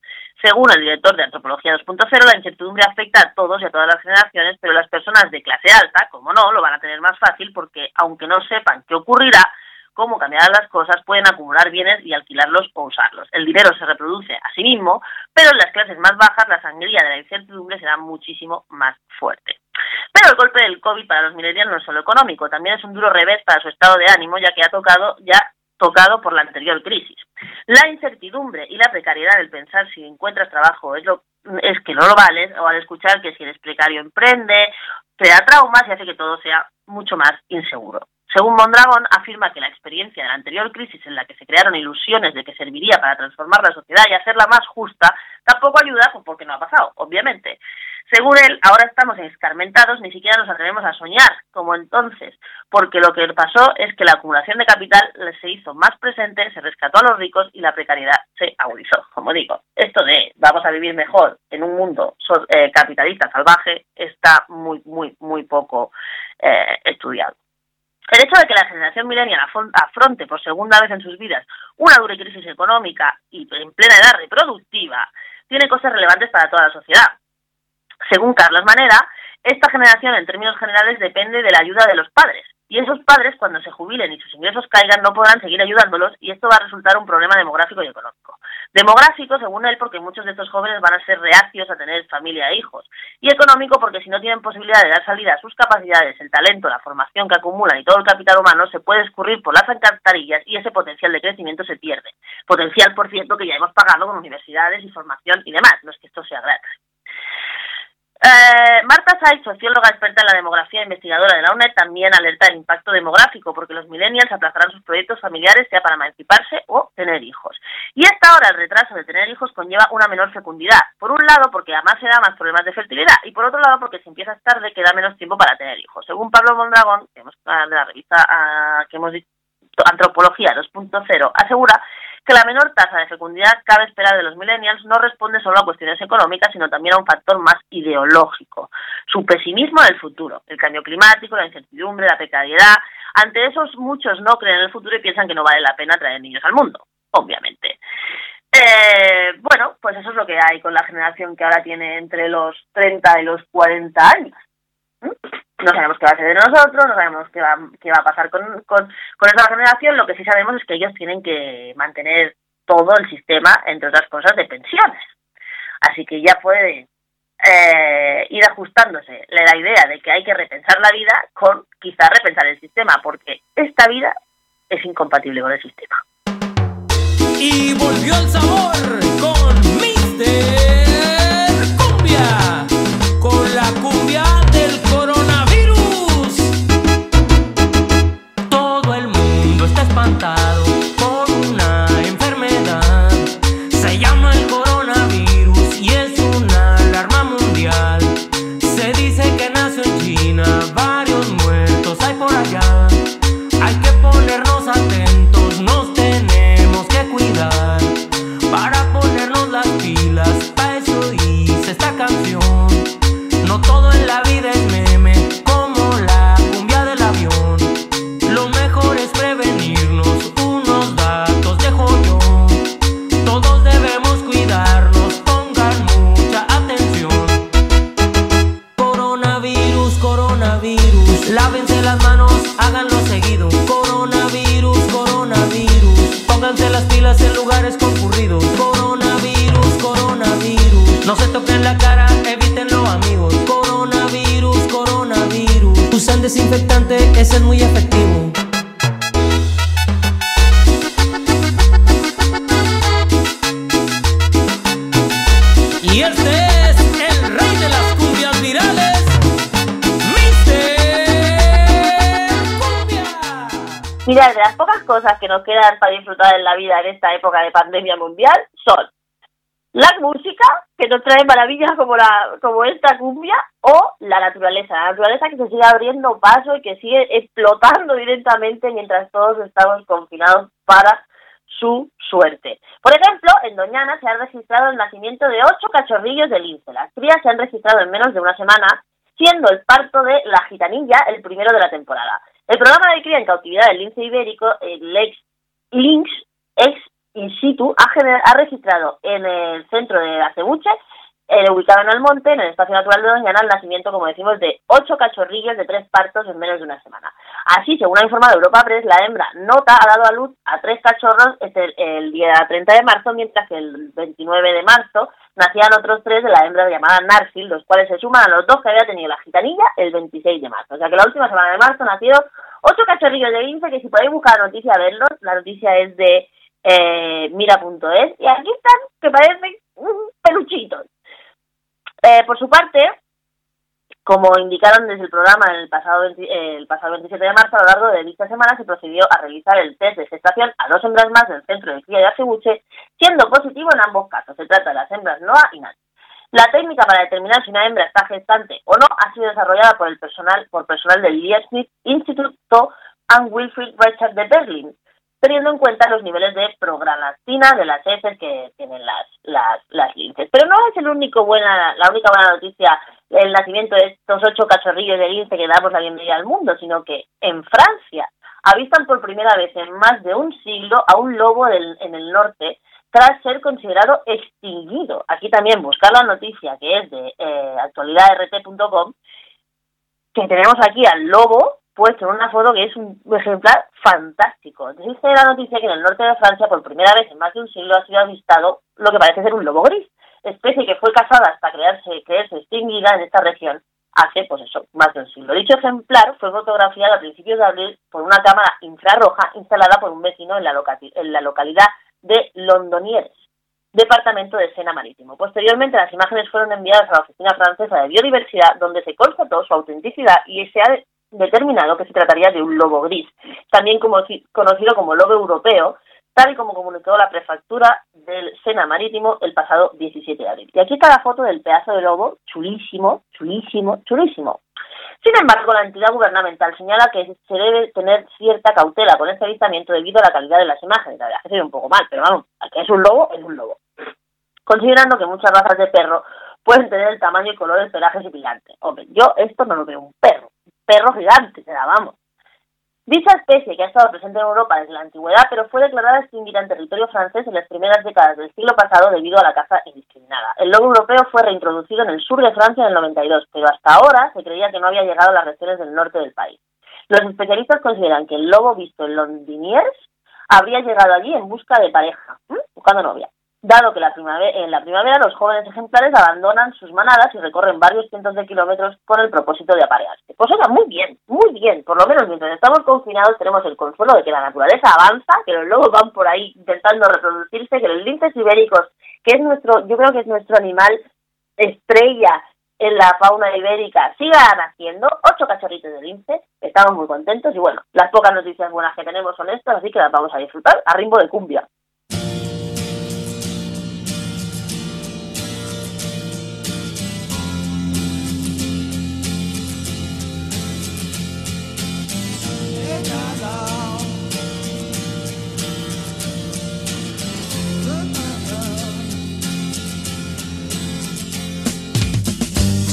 Según el director de Antropología 2.0, la incertidumbre afecta a todos y a todas las generaciones, pero las personas de clase alta, como no, lo van a tener más fácil porque, aunque no sepan qué ocurrirá, cómo cambiarán las cosas, pueden acumular bienes y alquilarlos o usarlos. El dinero se reproduce a sí mismo, pero en las clases más bajas la sangría de la incertidumbre será muchísimo más fuerte. Pero el golpe del COVID para los millennials no es solo económico, también es un duro revés para su estado de ánimo, ya que ha tocado ya tocado por la anterior crisis. La incertidumbre y la precariedad del pensar si encuentras trabajo es lo es que no lo vales o al escuchar que si eres precario emprende, crea traumas y hace que todo sea mucho más inseguro. Según Mondragón, afirma que la experiencia de la anterior crisis en la que se crearon ilusiones de que serviría para transformar la sociedad y hacerla más justa, tampoco ayuda pues, porque no ha pasado, obviamente. Según él, ahora estamos escarmentados, ni siquiera nos atrevemos a soñar como entonces, porque lo que pasó es que la acumulación de capital se hizo más presente, se rescató a los ricos y la precariedad se agudizó. Como digo, esto de vamos a vivir mejor en un mundo eh, capitalista salvaje está muy, muy, muy poco eh, estudiado. El hecho de que la generación millennial afronte por segunda vez en sus vidas una dura crisis económica y en plena edad reproductiva tiene cosas relevantes para toda la sociedad. Según Carlos Manera, esta generación en términos generales depende de la ayuda de los padres, y esos padres, cuando se jubilen y sus ingresos caigan, no podrán seguir ayudándolos y esto va a resultar un problema demográfico y económico. Demográfico, según él, porque muchos de estos jóvenes van a ser reacios a tener familia e hijos. Y económico, porque si no tienen posibilidad de dar salida a sus capacidades, el talento, la formación que acumulan y todo el capital humano, se puede escurrir por las alcantarillas y ese potencial de crecimiento se pierde. Potencial, por cierto, que ya hemos pagado con universidades y formación y demás. No es que esto sea gratis. Eh, Marta Saiz, socióloga experta en la demografía e investigadora de la UNED, también alerta del impacto demográfico, porque los millennials aplazarán sus proyectos familiares sea para emanciparse o tener hijos. Y hasta ahora el retraso de tener hijos conlleva una menor fecundidad. Por un lado, porque además se da más problemas de fertilidad, y por otro lado, porque si empiezas tarde queda menos tiempo para tener hijos. Según Pablo Mondragón, hemos, de la revista ah, que hemos dicho, Antropología 2.0, asegura que la menor tasa de fecundidad cabe esperar de los millennials no responde solo a cuestiones económicas, sino también a un factor más ideológico, su pesimismo en el futuro, el cambio climático, la incertidumbre, la precariedad. Ante esos muchos no creen en el futuro y piensan que no vale la pena traer niños al mundo, obviamente. Eh, bueno, pues eso es lo que hay con la generación que ahora tiene entre los 30 y los 40 años. No sabemos qué va a ser de nosotros, no sabemos qué va, qué va a pasar con, con, con esa generación. Lo que sí sabemos es que ellos tienen que mantener todo el sistema, entre otras cosas, de pensiones. Así que ya puede eh, ir ajustándose la idea de que hay que repensar la vida con quizá repensar el sistema, porque esta vida es incompatible con el sistema. Y volvió el sabor que nos quedan para disfrutar en la vida en esta época de pandemia mundial son la música, que nos trae maravillas como la como esta cumbia, o la naturaleza. La naturaleza que se sigue abriendo paso y que sigue explotando directamente mientras todos estamos confinados para su suerte. Por ejemplo, en Doñana se ha registrado el nacimiento de ocho cachorrillos de lince. Las crías se han registrado en menos de una semana, siendo el parto de la gitanilla el primero de la temporada. El programa de cría en cautividad del lince ibérico, el ex Lynx, ex in situ, ha, ha registrado en el centro de Acebuche, eh, ubicado en Almonte, en el espacio natural de Doñana, el nacimiento, como decimos, de ocho cachorrillos de tres partos en menos de una semana. Así, según ha informado Europa Press, la hembra Nota ha dado a luz a tres cachorros este, el día 30 de marzo, mientras que el 29 de marzo nacían otros tres de la hembra llamada Narsil, los cuales se suman a los dos que había tenido la gitanilla el 26 de marzo. O sea que la última semana de marzo nacieron ocho cachorrillos de lince, que si podéis buscar la noticia, verlos, la noticia es de eh, mira.es, y aquí están, que parecen mm, peluchitos. Eh, por su parte, como indicaron desde el programa el pasado, 20 eh, el pasado 27 de marzo, a lo largo de dicha semana se procedió a realizar el test de gestación a dos hembras más del centro de cría de Acebuche, siendo positivo en ambos casos. Se trata de las hembras Noah y Nat. La técnica para determinar si una hembra está gestante o no ha sido desarrollada por el personal por personal del Leibniz Institute and Wilfried Richard de Berlin, teniendo en cuenta los niveles de proglastina de las heces que tienen las, las, las linces. Pero no es el único buena, la única buena noticia el nacimiento de estos ocho cachorrillos de lince que damos la bienvenida al mundo, sino que en Francia avistan por primera vez en más de un siglo a un lobo en el norte tras ser considerado extinguido. Aquí también buscar la noticia que es de eh, que tenemos aquí al lobo puesto en una foto que es un ejemplar fantástico. Dice la noticia que en el norte de Francia por primera vez en más de un siglo ha sido avistado lo que parece ser un lobo gris, especie que fue cazada hasta crearse, creerse extinguida en esta región hace, pues eso, más de un siglo. Dicho ejemplar fue fotografiado a principios de abril por una cámara infrarroja instalada por un vecino en la, en la localidad de Londoniers, departamento de Sena Marítimo. Posteriormente, las imágenes fueron enviadas a la Oficina Francesa de Biodiversidad, donde se constató su autenticidad y se ha determinado que se trataría de un lobo gris, también conocido como lobo europeo, tal y como comunicó la prefectura del Sena Marítimo el pasado 17 de abril. Y aquí está la foto del pedazo de lobo, chulísimo, chulísimo, chulísimo. Sin embargo, la entidad gubernamental señala que se debe tener cierta cautela con este avistamiento debido a la calidad de las imágenes. La verdad que se un poco mal, pero vamos, es un lobo, es un lobo. Considerando que muchas razas de perro pueden tener el tamaño y color del pelaje supilante. Hombre, yo esto no lo veo un perro, perro gigante, será, vamos. Dicha especie, que ha estado presente en Europa desde la antigüedad, pero fue declarada extinguida en territorio francés en las primeras décadas del siglo pasado debido a la caza indiscriminada. El lobo europeo fue reintroducido en el sur de Francia en el 92, pero hasta ahora se creía que no había llegado a las regiones del norte del país. Los especialistas consideran que el lobo visto en Londiniers habría llegado allí en busca de pareja, buscando novia. Dado que la en la primavera los jóvenes ejemplares abandonan sus manadas y recorren varios cientos de kilómetros con el propósito de aparearse. Pues oiga, muy bien, muy bien. Por lo menos mientras estamos confinados tenemos el consuelo de que la naturaleza avanza, que los lobos van por ahí intentando reproducirse, que los linces ibéricos, que es nuestro, yo creo que es nuestro animal estrella en la fauna ibérica, sigan haciendo ocho cachorritos de lince. Estamos muy contentos y bueno, las pocas noticias buenas que tenemos son estas, así que las vamos a disfrutar a ritmo de cumbia.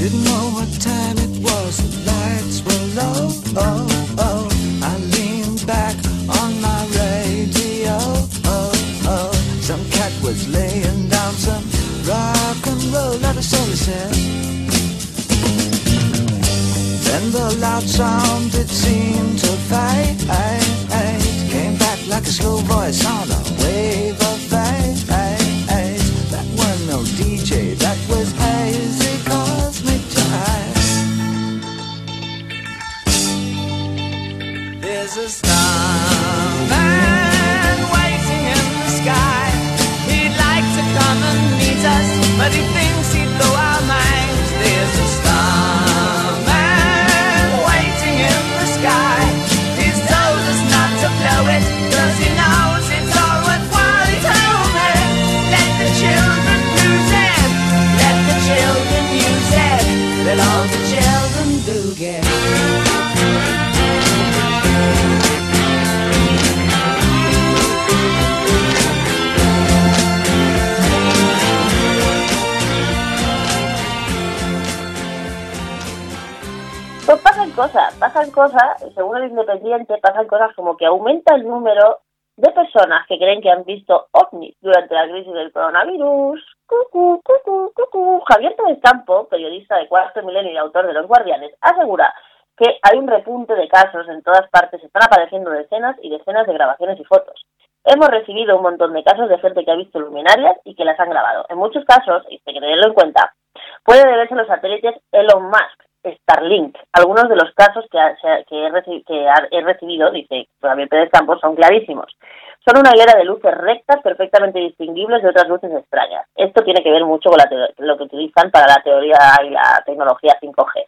Didn't know what time it was, the lights were low. Oh, oh. I leaned back on my radio. Oh, oh. Some cat was laying down some rock and roll, not a soul said. Then the loud sound it seemed to fade. Came back like a slow voice on a pasan cosas, según el Independiente, pasan cosas como que aumenta el número de personas que creen que han visto ovnis durante la crisis del coronavirus. Cucu, cucu, cucu. Javier Pérez Campo, periodista de Cuarto Milenio y autor de Los Guardianes, asegura que hay un repunte de casos en todas partes, están apareciendo decenas y decenas de grabaciones y fotos. Hemos recibido un montón de casos de gente que ha visto luminarias y que las han grabado. En muchos casos, y hay que tenerlo en cuenta, puede deberse a los satélites Elon Musk, Starlink. Algunos de los casos que, he, recibido, dice Javier Pérez Campos, son clarísimos. Son una hilera de luces rectas perfectamente distinguibles de otras luces extrañas. Esto tiene que ver mucho con la lo que utilizan para la teoría y la tecnología 5G.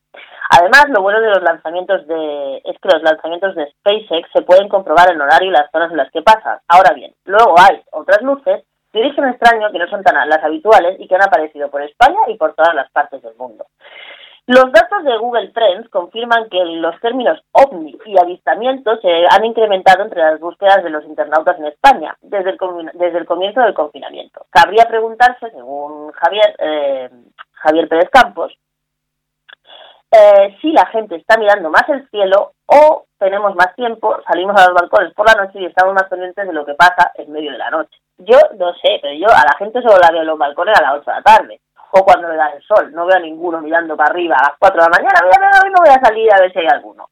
Además, lo bueno de los lanzamientos de es que los lanzamientos de SpaceX se pueden comprobar en horario y las zonas en las que pasan. Ahora bien, luego hay otras luces de origen extraño que no son tan las habituales y que han aparecido por España y por todas las partes del mundo. Los datos de Google Trends confirman que los términos ovni y avistamiento se han incrementado entre las búsquedas de los internautas en España desde el, desde el comienzo del confinamiento. Cabría preguntarse, según Javier, eh, Javier Pérez Campos, eh, si la gente está mirando más el cielo o tenemos más tiempo, salimos a los balcones por la noche y estamos más pendientes de lo que pasa en medio de la noche. Yo no sé, pero yo a la gente solo la veo en los balcones a las 8 de la tarde o cuando le da el sol. No veo a ninguno mirando para arriba a las 4 de la mañana. Mira, hoy no voy a salir a ver si hay alguno.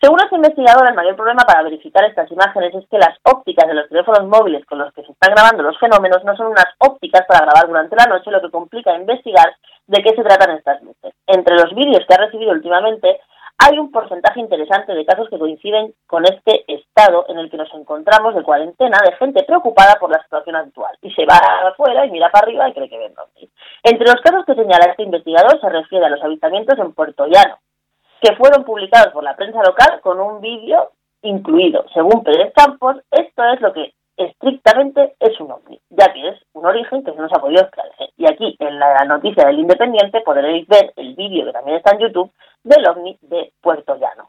Según los investigadores, el mayor problema para verificar estas imágenes es que las ópticas de los teléfonos móviles con los que se están grabando los fenómenos no son unas ópticas para grabar durante la noche, lo que complica investigar de qué se tratan estas luces. Entre los vídeos que ha recibido últimamente, hay un porcentaje interesante de casos que coinciden con este estado en el que nos encontramos de cuarentena de gente preocupada por la situación actual y se va afuera y mira para arriba y cree que ven ovnis. Entre los casos que señala este investigador se refiere a los avistamientos en Puerto Llano, que fueron publicados por la prensa local con un vídeo incluido. Según Pérez Campos, esto es lo que estrictamente es un ovni, ya que es un origen que no se ha podido esclarecer. Y aquí, en la noticia del Independiente, podréis ver el vídeo que también está en YouTube del ovni de Puerto Llano.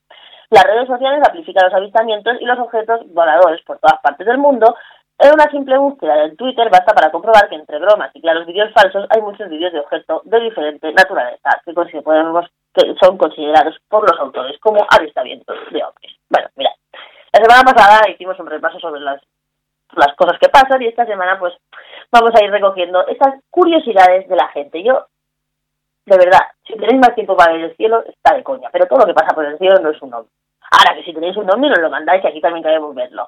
Las redes sociales amplifican los avistamientos y los objetos voladores por todas partes del mundo. En una simple búsqueda del Twitter basta para comprobar que entre bromas y claros vídeos falsos hay muchos vídeos de objetos de diferente naturaleza que, podemos- que son considerados por los autores como avistamientos de ovnis. Bueno, mira, la semana pasada hicimos un repaso sobre las las cosas que pasan y esta semana pues vamos a ir recogiendo estas curiosidades de la gente. Yo, de verdad, si tenéis más tiempo para ver el cielo, está de coña, pero todo lo que pasa por el cielo no es un ovni. Ahora que si tenéis un ovni nos lo mandáis y aquí también queremos verlo.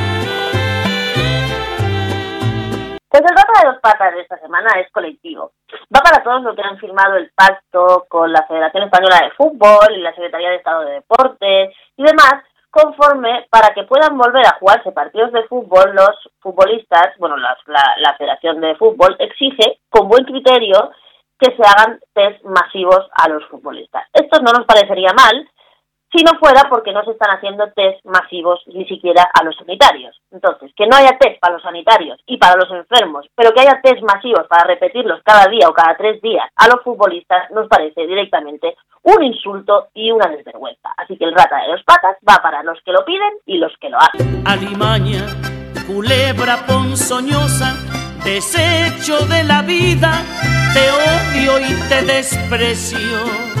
Pues el Rata de dos patas de esta semana es colectivo. Va para todos los que han firmado el pacto con la Federación Española de Fútbol y la Secretaría de Estado de Deportes y demás, conforme para que puedan volver a jugarse partidos de fútbol, los futbolistas, bueno, las- la, la Federación de Fútbol exige con buen criterio que se hagan test masivos a los futbolistas. Esto no nos parecería mal si no fuera porque no se están haciendo test masivos ni siquiera a los sanitarios. Entonces, que no haya test para los sanitarios y para los enfermos, pero que haya test masivos para repetirlos cada día o cada tres días a los futbolistas nos parece directamente un insulto y una desvergüenza. Así que el rata de dos patas va para los que lo piden y los que lo hacen. alimaña, culebra ponzoñosa, desecho de la vida, te odio y te desprecio.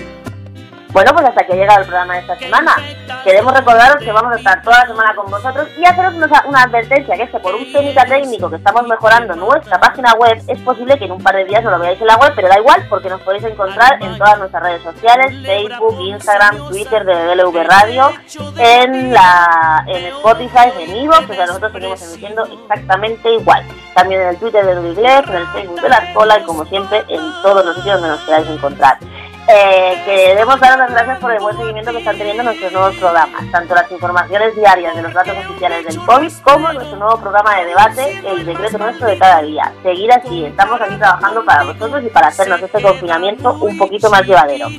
Bueno, pues hasta que ha llegado el programa de esta semana. Queremos recordaros que vamos a estar toda la semana con vosotros y haceros una, una advertencia, que es que por un técnica técnico que estamos mejorando nuestra página web, es posible que en un par de días no lo veáis en la web, pero da igual porque nos podéis encontrar en todas nuestras redes sociales, Facebook, Instagram, Twitter de DLV Radio, en la en Spotify, en Ivo, o sea, nosotros seguimos emitiendo exactamente igual. También en el Twitter de Inglés, en el Facebook de la escuela y como siempre en todos los sitios donde nos queráis encontrar. Eh, queremos dar las gracias por el buen seguimiento que están teniendo nuestros nuevos programas, tanto las informaciones diarias de los datos oficiales del COVID como nuestro nuevo programa de debate, el decreto nuestro de cada día. Seguir así, estamos aquí trabajando para vosotros y para hacernos este confinamiento un poquito más llevadero.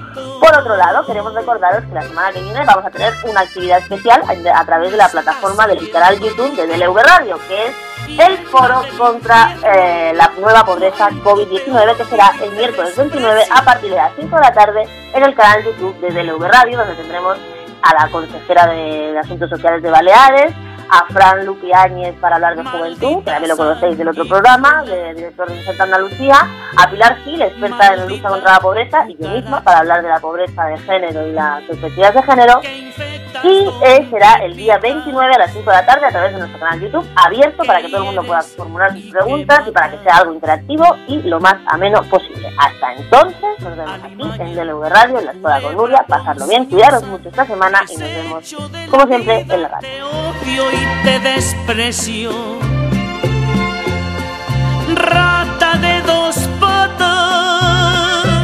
Por otro lado, queremos recordaros que la semana que viene vamos a tener una actividad especial a, a través de la plataforma del canal YouTube de DLV Radio, que es el foro contra eh, la nueva pobreza COVID-19 que será el miércoles 29 a partir de las 5 de la tarde en el canal YouTube de DLV Radio donde tendremos a la consejera de Asuntos Sociales de Baleares, a Fran Lupiáñez para hablar de juventud, que también lo conocéis del otro programa, de director de Santa Andalucía, a Pilar Gil, experta en lucha contra la pobreza, y yo misma para hablar de la pobreza de género y las perspectivas de género. Y será el día 29 a las 5 de la tarde a través de nuestro canal YouTube, abierto para que todo el mundo pueda formular sus preguntas y para que sea algo interactivo y lo más ameno posible. Hasta entonces, nos vemos aquí en DLV Radio, en la Escuela con Nuria. Pasarlo bien, cuidaros mucho esta semana y nos vemos, como siempre, en la radio. Rata de dos patas,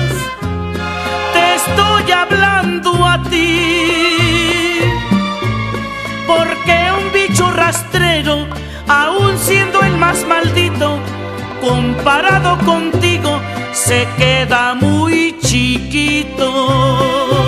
te estoy hablando a ti. Porque un bicho rastrero, aun siendo el más maldito, comparado contigo, se queda muy chiquito.